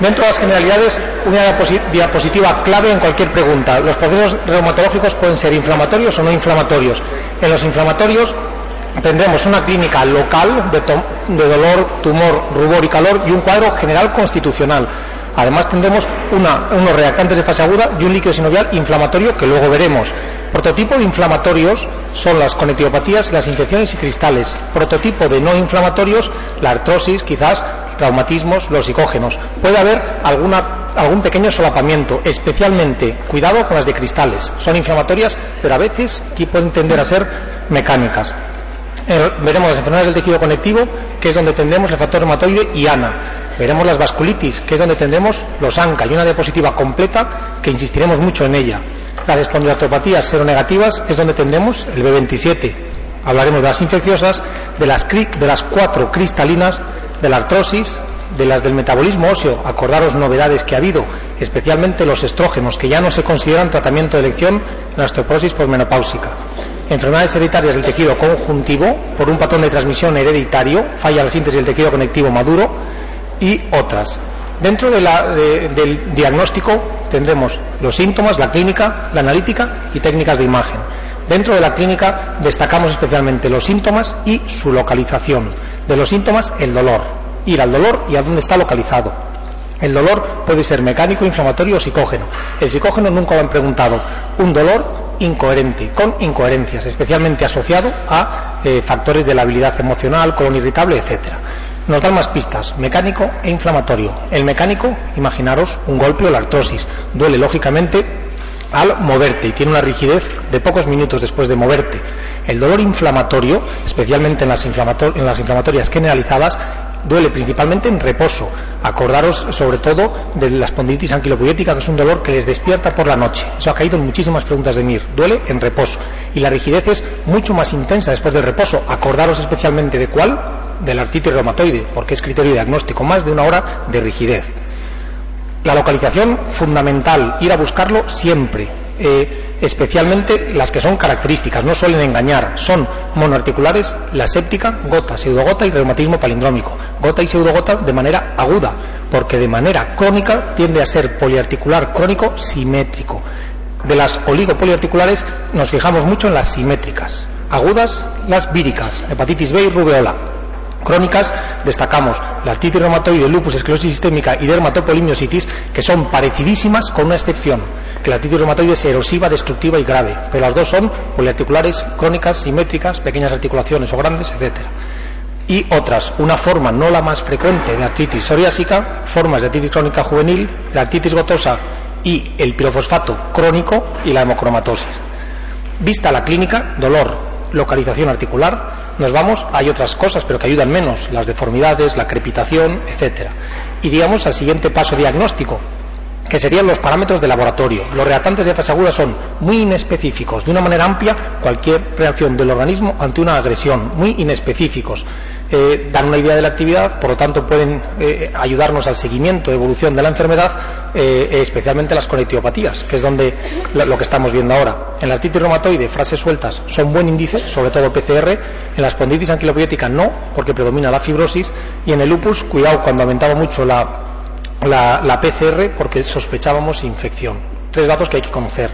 Dentro de las generalidades, una diapositiva clave en cualquier pregunta. Los procesos reumatológicos pueden ser inflamatorios o no inflamatorios. En los inflamatorios tendremos una clínica local de, dolor, tumor, rubor y calor y un cuadro general constitucional. Además tendremos unos reactantes de fase aguda y un líquido sinovial inflamatorio que luego veremos. Prototipo de inflamatorios son las conectivopatías, las infecciones y cristales. Prototipo de no inflamatorios, la artrosis, quizás traumatismos, los psicógenos. Puede haber algún pequeño solapamiento, especialmente cuidado con las de cristales. Son inflamatorias, pero a veces pueden tender a ser mecánicas. Eh, veremos las enfermedades del tejido conectivo, que es donde tendremos el factor reumatoide y ANA. Veremos las vasculitis, que es donde tendremos los ANCA, y una diapositiva completa que insistiremos mucho en ella. Las espondiloartropatías seronegativas es donde tendremos el B27. Hablaremos de las infecciosas, de las, cuatro cristalinas, de la artrosis, de las del metabolismo óseo, acordaros novedades que ha habido, especialmente los estrógenos, que ya no se consideran tratamiento de elección en la osteoporosis posmenopáusica. Enfermedades hereditarias del tejido conjuntivo, por un patrón de transmisión hereditario, falla la síntesis del tejido conectivo maduro y otras. Dentro del diagnóstico tendremos los síntomas, la clínica, la analítica y técnicas de imagen. Dentro de la clínica destacamos especialmente los síntomas y su localización. De los síntomas, el dolor. Ir al dolor y a dónde está localizado. El dolor puede ser mecánico, inflamatorio o psicógeno. El psicógeno nunca lo han preguntado. Un dolor incoherente, con incoherencias, especialmente asociado a eh, factores de la habilidad emocional, colon irritable, etcétera. Nos dan más pistas, mecánico e inflamatorio. El mecánico, imaginaros un golpe o la artrosis. Duele lógicamente al moverte y tiene una rigidez de pocos minutos después de moverte. El dolor inflamatorio, especialmente en las, en las inflamatorias generalizadas, duele principalmente en reposo. Acordaros sobre todo de la espondilitis anquilopoiética, que es un dolor que les despierta por la noche. Eso ha caído en muchísimas preguntas de MIR. Duele en reposo. Y la rigidez es mucho más intensa después del reposo. Acordaros especialmente de cuál, del artritis reumatoide, porque es criterio diagnóstico, más de una hora de rigidez. La localización fundamental, ir a buscarlo siempre, eh, especialmente las que son características, no suelen engañar, son monoarticulares, la séptica, gota, pseudogota y reumatismo palindrómico. Gota y pseudogota de manera aguda, porque de manera crónica tiende a ser poliarticular crónico simétrico. De las oligopoliarticulares nos fijamos mucho en las simétricas. Agudas, las víricas, hepatitis B y rubeola crónicas destacamos la artritis reumatoide, lupus, esclerosis sistémica y dermatopolimiositis, que son parecidísimas con una excepción, que la artritis reumatoide es erosiva, destructiva y grave, pero las dos son poliarticulares, crónicas, simétricas, pequeñas articulaciones o grandes, etcétera. Y otras, una forma no la más frecuente de artritis psoriásica, formas de artritis crónica juvenil, la artritis gotosa y el pirofosfato crónico y la hemocromatosis. Vista la clínica, dolor, localización articular, nos vamos, hay otras cosas, pero que ayudan menos, las deformidades, la crepitación, etcétera. Iríamos al siguiente paso diagnóstico, que serían los parámetros de laboratorio. Los reactantes de fase aguda son muy inespecíficos, de una manera amplia, cualquier reacción del organismo ante una agresión, muy inespecíficos. Eh, dan una idea de la actividad, por lo tanto pueden eh, ayudarnos al seguimiento, evolución de la enfermedad, eh, especialmente las conectivopatías, que es donde lo, que estamos viendo ahora. En la artritis reumatoide, frases sueltas son buen índice, sobre todo PCR. En la espondilitis anquilopoiética no, porque predomina la fibrosis. Y en el lupus, cuidado cuando aumentaba mucho la, la PCR, porque sospechábamos infección. Tres datos que hay que conocer.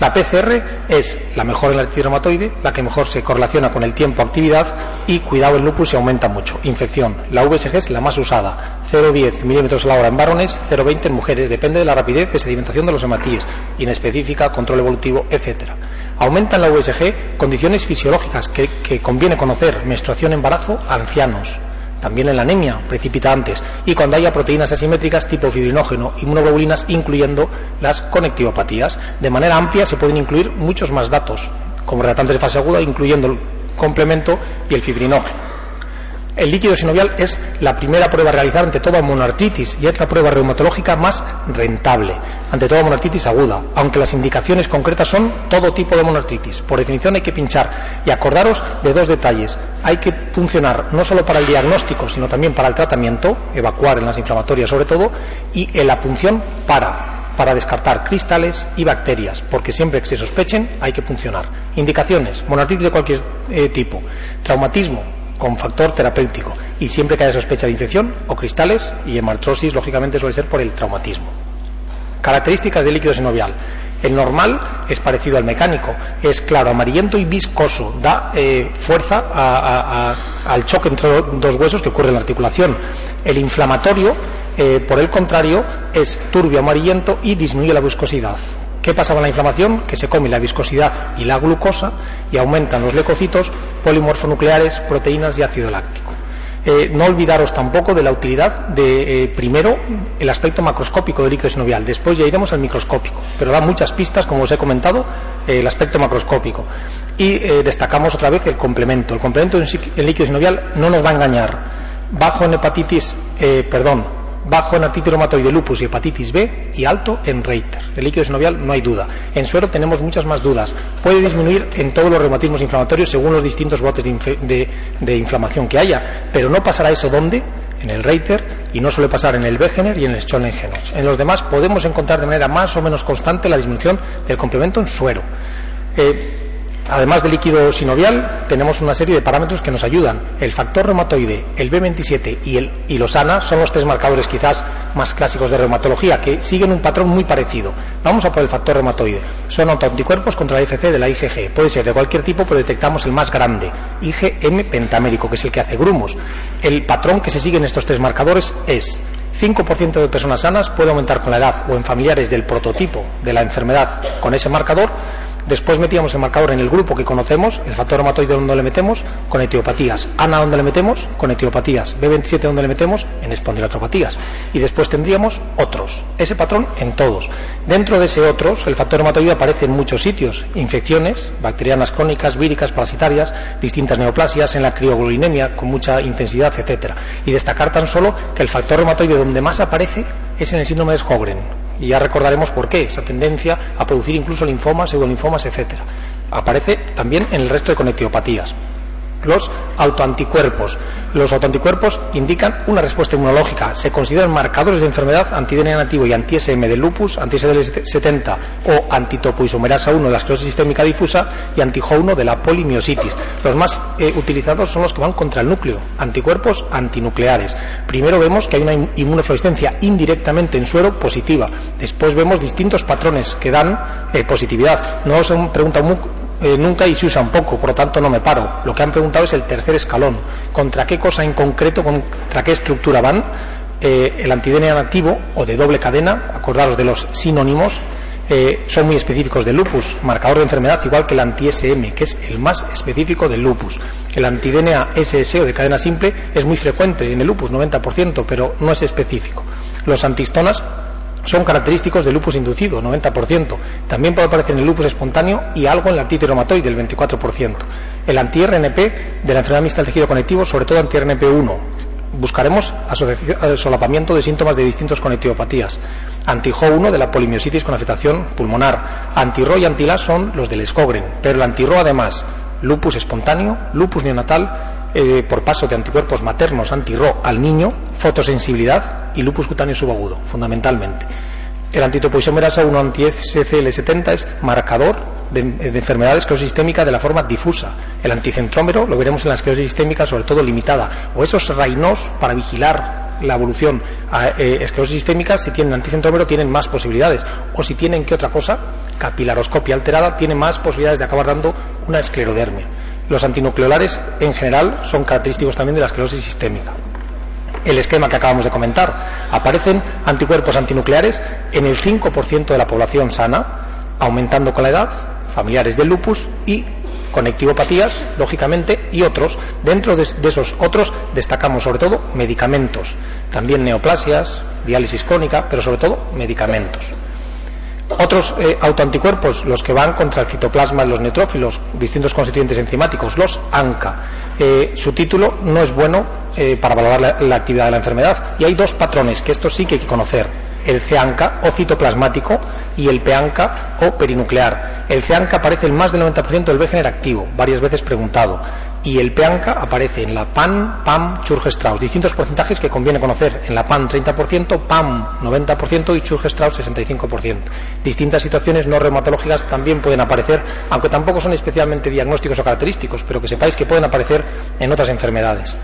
La PCR es la mejor en la artritis reumatoide, la que mejor se correlaciona con el tiempo actividad y cuidado el lupus se aumenta mucho. Infección. La VSG es la más usada, 0,10 milímetros a la hora en varones, 0,20 en mujeres, depende de la rapidez de sedimentación de los hematíes, inespecífica, control evolutivo, etcétera. Aumenta en la VSG condiciones fisiológicas que conviene conocer, menstruación, embarazo, ancianos, también en la anemia precipita antes, y cuando haya proteínas asimétricas tipo fibrinógeno, inmunoglobulinas, incluyendo las conectivopatías. De manera amplia se pueden incluir muchos más datos, como reactantes de fase aguda, incluyendo el complemento y el fibrinógeno. El líquido sinovial es la primera prueba a realizar ante toda monoartritis y es la prueba reumatológica más rentable ante toda monoartritis aguda, aunque las indicaciones concretas son todo tipo de monoartritis. Por definición hay que pinchar y acordaros de dos detalles. Hay que funcionar no solo para el diagnóstico, sino también para el tratamiento, evacuar en las inflamatorias sobre todo, y en la punción para para descartar cristales y bacterias, porque siempre que se sospechen hay que funcionar. Indicaciones, monoartritis de cualquier eh, tipo, traumatismo, con factor terapéutico y siempre que haya sospecha de infección o cristales y hemartrosis, lógicamente suele ser por el traumatismo. Características del líquido sinovial. El normal es parecido al mecánico, es claro, amarillento y viscoso, da eh, fuerza al choque entre dos huesos que ocurre en la articulación. El inflamatorio, eh, por el contrario, es turbio amarillento y disminuye la viscosidad. ¿Qué pasa con la inflamación? Que se come la viscosidad y la glucosa y aumentan los leucocitos, polimorfonucleares, proteínas y ácido láctico. Eh, no olvidaros tampoco de la utilidad de, eh, primero, el aspecto macroscópico del líquido sinovial, después ya iremos al microscópico, pero da muchas pistas, como os he comentado, eh, el aspecto macroscópico. Y destacamos otra vez el complemento. El complemento del líquido sinovial no nos va a engañar. Bajo en hepatitis, perdón, bajo en artritis reumatoide, lupus y hepatitis B y alto en Reiter. El líquido sinovial no hay duda. En suero tenemos muchas más dudas. Puede disminuir en todos los reumatismos inflamatorios según los distintos botes de, inflamación que haya, pero no pasará eso ¿dónde? En el Reiter y no suele pasar en el Wegener y en el Schollengenos. En los demás podemos encontrar de manera más o menos constante la disminución del complemento en suero. Eh, Además del líquido sinovial, tenemos una serie de parámetros que nos ayudan. El factor reumatoide, el B27 y el ilosana son los tres marcadores quizás más clásicos de reumatología que siguen un patrón muy parecido. Vamos a por el factor reumatoide. Son autoanticuerpos contra la IFC de la IgG. Puede ser de cualquier tipo, pero detectamos el más grande, IgM pentamérico, que es el que hace grumos. El patrón que se sigue en estos tres marcadores es 5% de personas sanas puede aumentar con la edad o en familiares del prototipo de la enfermedad con ese marcador Después metíamos el marcador en el grupo que conocemos, el factor reumatoide donde le metemos, con etiopatías. ANA donde le metemos, con etiopatías. B27 donde le metemos, en espondilotropatías. Y después tendríamos otros. Ese patrón en todos. Dentro de ese otros, el factor reumatoide aparece en muchos sitios. Infecciones, bacterianas crónicas, víricas, parasitarias, distintas neoplasias, en la criogloinemia con mucha intensidad, etcétera. Y destacar tan solo que el factor reumatoide donde más aparece es en el síndrome de Sjögren y ya recordaremos por qué, esa tendencia a producir incluso linfomas, pseudolinfomas, etcétera. Aparece también en el resto de conectivopatías. Los autoanticuerpos. Los autoanticuerpos indican una respuesta inmunológica. Se consideran marcadores de enfermedad anti-DNA nativo y anti-SM del lupus, anti-SDL70 o antitopoisomerasa 1 de la esclerosis sistémica difusa y anti-HO1 de la polimiositis. Los más eh, utilizados son los que van contra el núcleo, anticuerpos antinucleares. Primero vemos que hay una inmunofluorescencia indirectamente en suero positiva. Después vemos distintos patrones que dan eh, positividad. No os han preguntado eh, nunca y se usan poco, por lo tanto no me paro. Lo que han preguntado es el tercer escalón. ¿Contra qué cosa en concreto, contra qué estructura van? Eh, el antidNA nativo o de doble cadena, acordaros de los sinónimos, eh, son muy específicos del lupus, marcador de enfermedad igual que el anti-SM, que es el más específico del lupus. El antidNA SS o de cadena simple es muy frecuente en el lupus, 90%, pero no es específico. Los antistonas son característicos del lupus inducido, 90%. También puede aparecer en el lupus espontáneo y algo en la artritis reumatoide, el 24%. El anti-RNP de la enfermedad mixta del tejido conectivo, sobre todo anti-RNP1. Buscaremos solapamiento de síntomas de distintos conectivopatías. Anti-HO1 de la polimiositis con afectación pulmonar. Anti-RO y anti son los del Scogren, pero el anti-RO además, lupus espontáneo, lupus neonatal, eh, por paso de anticuerpos maternos anti-RO al niño, fotosensibilidad y lupus cutáneo subagudo, fundamentalmente. El antitopoisomerasa 1 anti-SCL70 es marcador de, de, enfermedad de esclerosis sistémica de la forma difusa. El anticentrómero lo veremos en la esclerosis sistémica, sobre todo limitada. O esos rainos para vigilar la evolución a eh, esclerosis sistémica, si tienen anticentrómero, tienen más posibilidades. O si tienen, ¿qué otra cosa? Capilaroscopia alterada, tiene más posibilidades de acabar dando una esclerodermia. Los antinucleolares en general son característicos también de la esclerosis sistémica. El esquema que acabamos de comentar. Aparecen anticuerpos antinucleares en el 5% de la población sana, aumentando con la edad, familiares del lupus y conectivopatías, lógicamente, y otros. Dentro de, esos otros destacamos sobre todo medicamentos, también neoplasias, diálisis crónica, pero sobre todo medicamentos. Otros eh, autoanticuerpos, los que van contra el citoplasma de los neutrófilos, distintos constituyentes enzimáticos, los ANCA. Eh, su título no es bueno eh, para valorar la, actividad de la enfermedad y hay dos patrones que esto sí que hay que conocer. El CANCA o citoplasmático y el PANCA o perinuclear. El CANCA aparece en más del 90% del Wegener activo, varias veces preguntado. Y el PEANCA aparece en la PAN, PAM, Churge-Strauss. Distintos porcentajes que conviene conocer. En la PAN 30%, PAM 90% y Churge-Strauss 65%. Distintas situaciones no reumatológicas también pueden aparecer, aunque tampoco son especialmente diagnósticos o característicos, pero que sepáis que pueden aparecer en otras enfermedades.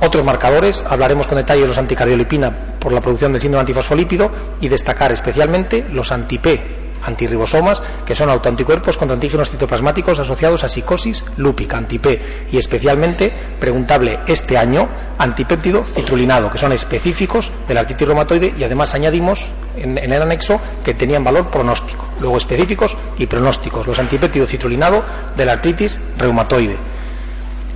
Otros marcadores, hablaremos con detalle de los anticardiolipina por la producción del síndrome antifosfolípido y destacar especialmente los anti-P, antirribosomas, que son autoanticuerpos contra antígenos citoplasmáticos asociados a psicosis lúpica, anti-P, y especialmente, preguntable este año, antipéptido citrulinado, que son específicos de la artritis reumatoide y además añadimos en, el anexo que tenían valor pronóstico, luego específicos y pronósticos, los antipéptido citrulinado de la artritis reumatoide.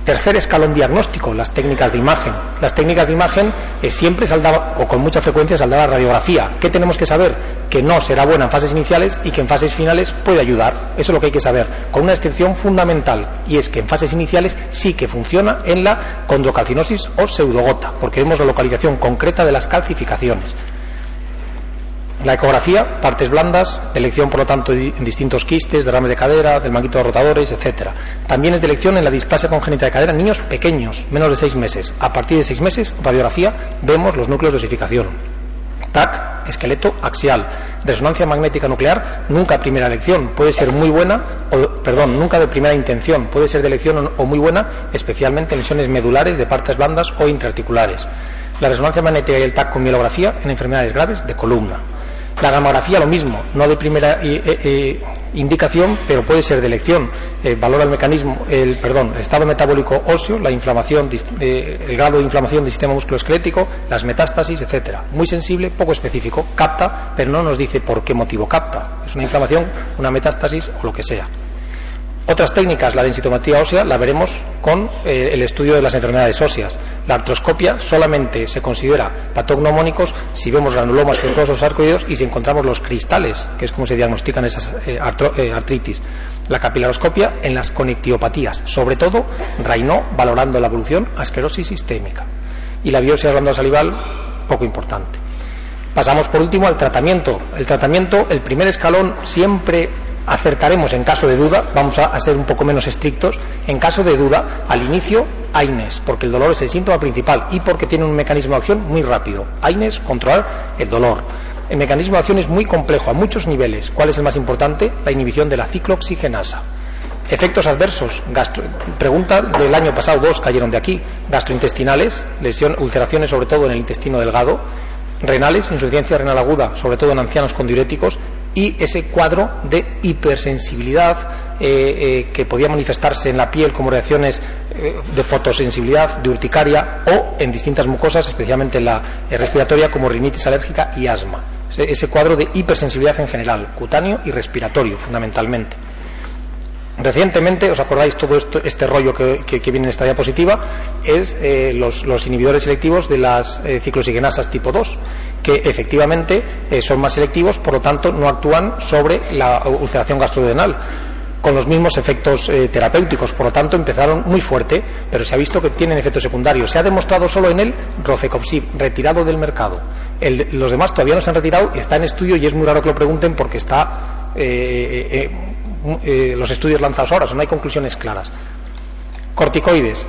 Tercer escalón diagnóstico, las técnicas de imagen. Las técnicas de imagen eh, siempre saldrá, o con mucha frecuencia saldrá la radiografía. ¿Qué tenemos que saber? Que no será buena en fases iniciales y que en fases finales puede ayudar. Eso es lo que hay que saber. Con una excepción fundamental, y es que en fases iniciales sí que funciona en la condrocalcinosis o pseudogota, porque vemos la localización concreta de las calcificaciones. La ecografía, partes blandas, elección por lo tanto en distintos quistes, derrames de cadera, del manguito de rotadores, etc. También es de elección en la displasia congénita de cadera en niños pequeños, menos de seis meses. A partir de seis meses, radiografía, vemos los núcleos de osificación. TAC, esqueleto axial. Resonancia magnética nuclear, nunca primera elección, puede ser muy buena, o, perdón, nunca de primera intención, puede ser de elección o muy buena, especialmente en lesiones medulares de partes blandas o intraarticulares. La resonancia magnética y el TAC con mielografía en enfermedades graves de columna. La gamografía lo mismo, no de primera eh, eh, indicación, pero puede ser de elección. Eh, valora el mecanismo, el, perdón, el estado metabólico óseo, la inflamación, el grado de inflamación del sistema musculoesquelético, las metástasis, etcétera. Muy sensible, poco específico, capta, pero no nos dice por qué motivo capta. Es una inflamación, una metástasis o lo que sea. Otras técnicas, la densitometría ósea, la veremos con eh, el estudio de las enfermedades óseas. La artroscopia solamente se considera patognomónicos si vemos granulomas pulposos sarcoideos y si encontramos los cristales, que es como se diagnostican esas eh, eh, artritis. La capilaroscopia en las conectivopatías, sobre todo Raynaud valorando la evolución a esclerosis sistémica. Y la biopsia de glándula salival, poco importante. Pasamos por último al tratamiento. El tratamiento, el primer escalón siempre acertaremos en caso de duda, vamos a, ser un poco menos estrictos, en caso de duda, al inicio, AINES, porque el dolor es el síntoma principal y porque tiene un mecanismo de acción muy rápido. AINES, controlar el dolor. El mecanismo de acción es muy complejo a muchos niveles. ¿Cuál es el más importante? La inhibición de la ciclooxigenasa. Efectos adversos, pregunta del año pasado, dos cayeron de aquí, gastrointestinales, lesión, ulceraciones sobre todo en el intestino delgado, renales, insuficiencia renal aguda, sobre todo en ancianos con diuréticos, y ese cuadro de hipersensibilidad eh, eh, que podía manifestarse en la piel como reacciones eh, de fotosensibilidad, de urticaria o en distintas mucosas, especialmente en la respiratoria como rinitis alérgica y asma. Ese, cuadro de hipersensibilidad en general, cutáneo y respiratorio fundamentalmente. Recientemente, ¿os acordáis todo esto, este rollo que, viene en esta diapositiva? Es los, inhibidores selectivos de las ciclosigenasas tipo 2 que efectivamente eh, son más selectivos, por lo tanto no actúan sobre la ulceración gastrodenal con los mismos efectos eh, terapéuticos. Por lo tanto, empezaron muy fuerte, pero se ha visto que tienen efectos secundarios. Se ha demostrado solo en el Rofecoxib, retirado del mercado. los demás todavía no se han retirado, está en estudio y es muy raro que lo pregunten porque está eh, los estudios lanzados ahora, no hay conclusiones claras. Corticoides,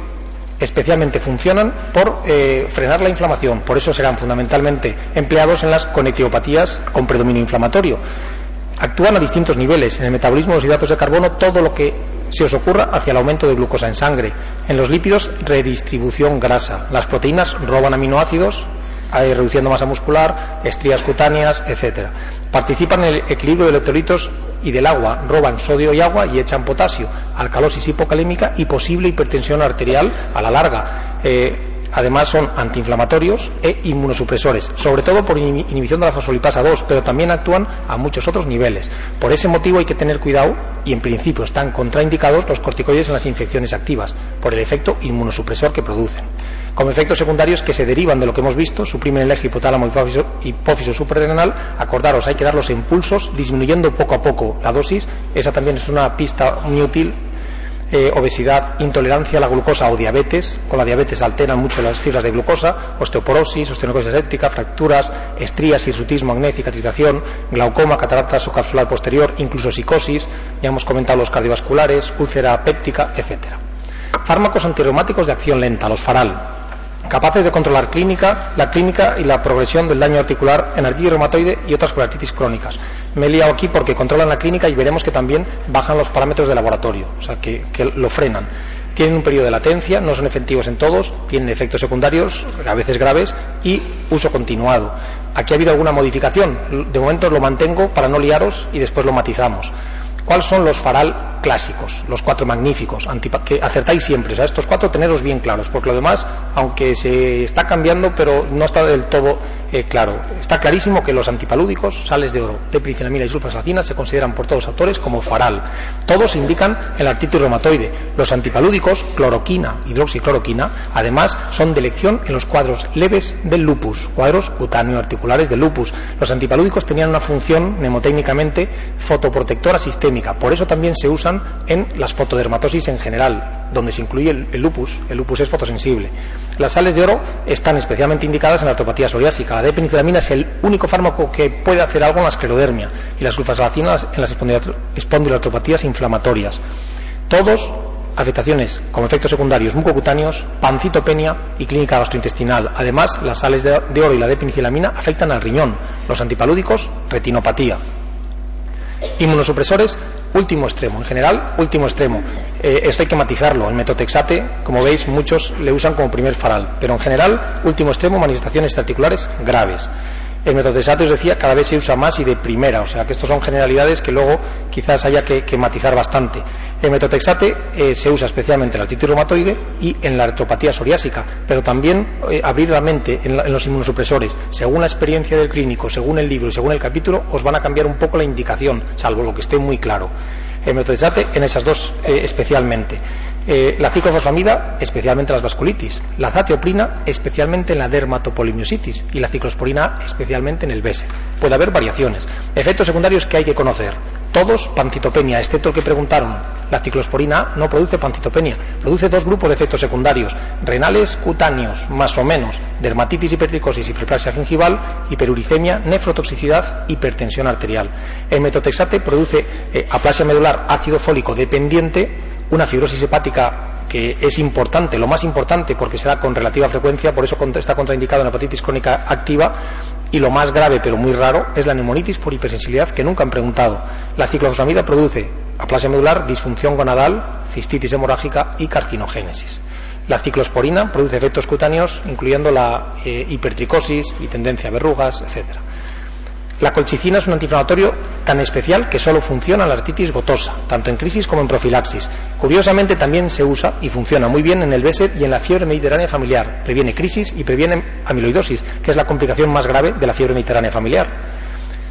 especialmente funcionan por eh, frenar la inflamación, por eso serán fundamentalmente empleados en las conectivopatías con predominio inflamatorio. Actúan a distintos niveles, en el metabolismo de los hidratos de carbono, todo lo que se os ocurra hacia el aumento de glucosa en sangre. En los lípidos, redistribución grasa. Las proteínas roban aminoácidos, reduciendo masa muscular, estrías cutáneas, etcétera. Participan en el equilibrio de electrolitos y del agua, roban sodio y agua y echan potasio, alcalosis hipocalémica y posible hipertensión arterial a la larga. Eh, además son antiinflamatorios e inmunosupresores, sobre todo por inhibición de la fosfolipasa 2, pero también actúan a muchos otros niveles. Por ese motivo hay que tener cuidado y en principio están contraindicados los corticoides en las infecciones activas, por el efecto inmunosupresor que producen como efectos secundarios que se derivan de lo que hemos visto, suprimen el eje hipotálamo hipófiso, hipófiso suprarrenal, acordaros, hay que dar los impulsos disminuyendo poco a poco la dosis, esa también es una pista muy útil eh, obesidad, intolerancia a la glucosa o diabetes. Con la diabetes alteran mucho las cifras de glucosa, osteoporosis, osteonecrosis séptica, fracturas, estrías, hirsutismo, acné, cicatrización, glaucoma, cataratas subcapsular posterior, incluso psicosis. Ya hemos comentado los cardiovasculares, úlcera péptica, etcétera. Fármacos antirreumáticos de acción lenta, los FARAL, capaces de controlar clínica, la clínica y la progresión del daño articular en artritis reumatoide y otras artritis crónicas. Me he liado aquí porque controlan la clínica y veremos que también bajan los parámetros de laboratorio, o sea, que, que lo frenan. Tienen un periodo de latencia, no son efectivos en todos, tienen efectos secundarios, a veces graves, y uso continuado. Aquí ha habido alguna modificación. De momento lo mantengo para no liaros y después lo matizamos. ¿Cuáles son los faral clásicos, los cuatro magníficos, que acertáis siempre? O estos cuatro teneros bien claros, porque lo demás, aunque se está cambiando, pero no está del todo eh, claro. Está clarísimo que los antipalúdicos, sales de oro, de y sulfasalcina, se consideran por todos los autores como faral. Todos indican el artritis reumatoide. Los antipalúdicos, cloroquina, hidroxicloroquina, además son de elección en los cuadros leves del lupus, cuadros cutáneo-articulares del lupus. Los antipalúdicos tenían una función mnemotécnicamente fotoprotectora sistémica, por eso también se usan en las fotodermatosis en general, donde se incluye el, lupus. El lupus es fotosensible. Las sales de oro están especialmente indicadas en la artropatía psoriásica. La D-penicillamina es el único fármaco que puede hacer algo en la esclerodermia y las sulfasalacinas en las espondiloartropatías inflamatorias. Todos afectaciones como efectos secundarios mucocutáneos, pancitopenia y clínica gastrointestinal. Además, las sales de, oro y la D-penicillamina afectan al riñón, los antipalúdicos, retinopatía. Inmunosupresores, último extremo. En general, último extremo. Eh, esto hay que matizarlo. El metotexate, como veis, muchos le usan como primer faral. Pero en general, último extremo, manifestaciones articulares graves. El metotrexato, os decía, cada vez se usa más y de primera, o sea que estos son generalidades que luego quizás haya que, matizar bastante. El metotrexate eh, se usa especialmente en la artritis reumatoide y en la artropatía psoriásica, pero también eh, abrir la mente en, los inmunosupresores. Según la experiencia del clínico, según el libro y según el capítulo, os van a cambiar un poco la indicación, salvo lo que esté muy claro. El metotrexate en esas dos eh, especialmente. Eh, la ciclofosfamida, especialmente en las vasculitis, la zatioprina, especialmente en la dermatopolimiositis, y la ciclosporina, especialmente en el BESE. Puede haber variaciones. Efectos secundarios que hay que conocer. Todos pancitopenia, excepto el que preguntaron. La ciclosporina no produce pancitopenia, produce dos grupos de efectos secundarios, renales cutáneos, más o menos, dermatitis, hipertricosis, hiperplasia gingival, hiperuricemia, nefrotoxicidad, hipertensión arterial. El metotexate produce eh, aplasia medular ácido fólico dependiente, una fibrosis hepática que es importante, lo más importante porque se da con relativa frecuencia, por eso está contraindicado en hepatitis crónica activa, y lo más grave pero muy raro es la neumonitis por hipersensibilidad que nunca han preguntado. La ciclofosfamida produce aplasia medular, disfunción gonadal, cistitis hemorrágica y carcinogénesis. La ciclosporina produce efectos cutáneos, incluyendo la eh, hipertricosis y tendencia a verrugas, etcétera. La colchicina es un antiinflamatorio tan especial que solo funciona en la artritis gotosa, tanto en crisis como en profilaxis. Curiosamente también se usa y funciona muy bien en el BESET y en la fiebre mediterránea familiar. Previene crisis y previene amiloidosis, que es la complicación más grave de la fiebre mediterránea familiar.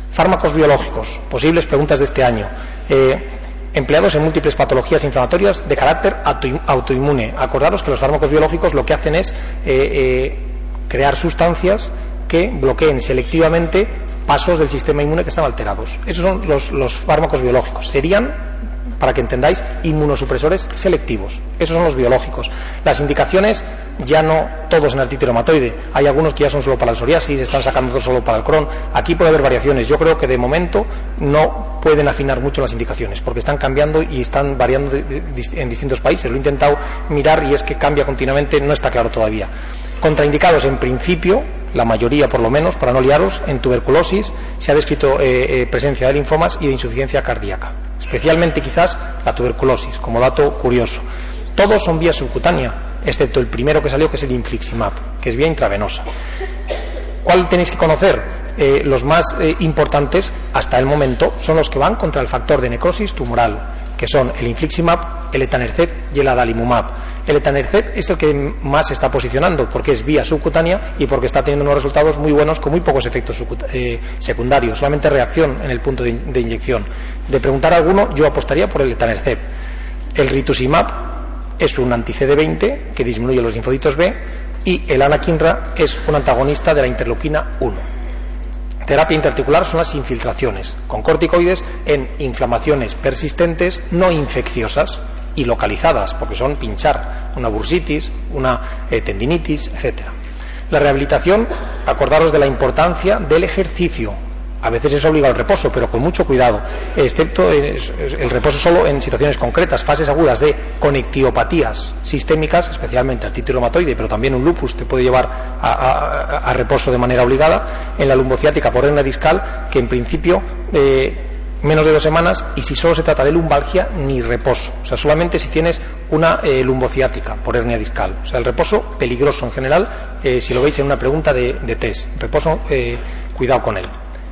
Fármacos biológicos, posibles preguntas de este año. Eh, empleados en múltiples patologías inflamatorias de carácter autoinmune. Acordaros que los fármacos biológicos lo que hacen es eh, eh, crear sustancias que bloqueen selectivamente pasos del sistema inmune que están alterados. Esos son los, fármacos biológicos. Serían para que entendáis, inmunosupresores selectivos. Esos son los biológicos. Las indicaciones ya no todos en artritis reumatoide. Hay algunos que ya son solo para el psoriasis, están sacando otros solo para el Crohn. Aquí puede haber variaciones. Yo creo que de momento no pueden afinar mucho las indicaciones porque están cambiando y están variando en distintos países. Lo he intentado mirar y es que cambia continuamente, no está claro todavía. Contraindicados en principio la mayoría por lo menos, para no liaros, en tuberculosis se ha descrito eh, eh, presencia de linfomas y de insuficiencia cardíaca, especialmente quizás la tuberculosis, como dato curioso. Todos son vía subcutánea, excepto el primero que salió, que es el infliximab, que es vía intravenosa. ¿Cuál tenéis que conocer? Eh, los más importantes hasta el momento son los que van contra el factor de necrosis tumoral, que son el infliximab, el etanercept y el adalimumab. El etanercept es el que más se está posicionando porque es vía subcutánea y porque está teniendo unos resultados muy buenos con muy pocos efectos eh, secundarios, solamente reacción en el punto de, inyección. De preguntar a alguno, yo apostaría por el etanercept. El rituximab es un anti-CD20 que disminuye los linfocitos B y el anakinra es un antagonista de la interleuquina 1. Terapia interarticular son las infiltraciones con corticoides en inflamaciones persistentes no infecciosas y localizadas, porque son pinchar una bursitis, una eh, tendinitis, etcétera. La rehabilitación, acordaros de la importancia del ejercicio. A veces es obligado el reposo, pero con mucho cuidado, excepto el reposo solo en situaciones concretas, fases agudas de conectivopatías sistémicas, especialmente artritis reumatoide, pero también un lupus te puede llevar a, reposo de manera obligada, en la lumbociática por hernia discal, que en principio eh, menos de dos semanas y si solo se trata de lumbalgia ni reposo. O sea, solamente si tienes una eh, lumbociática por hernia discal. O sea, el reposo peligroso en general, eh, si lo veis en una pregunta de, test. Reposo, eh, cuidado con él.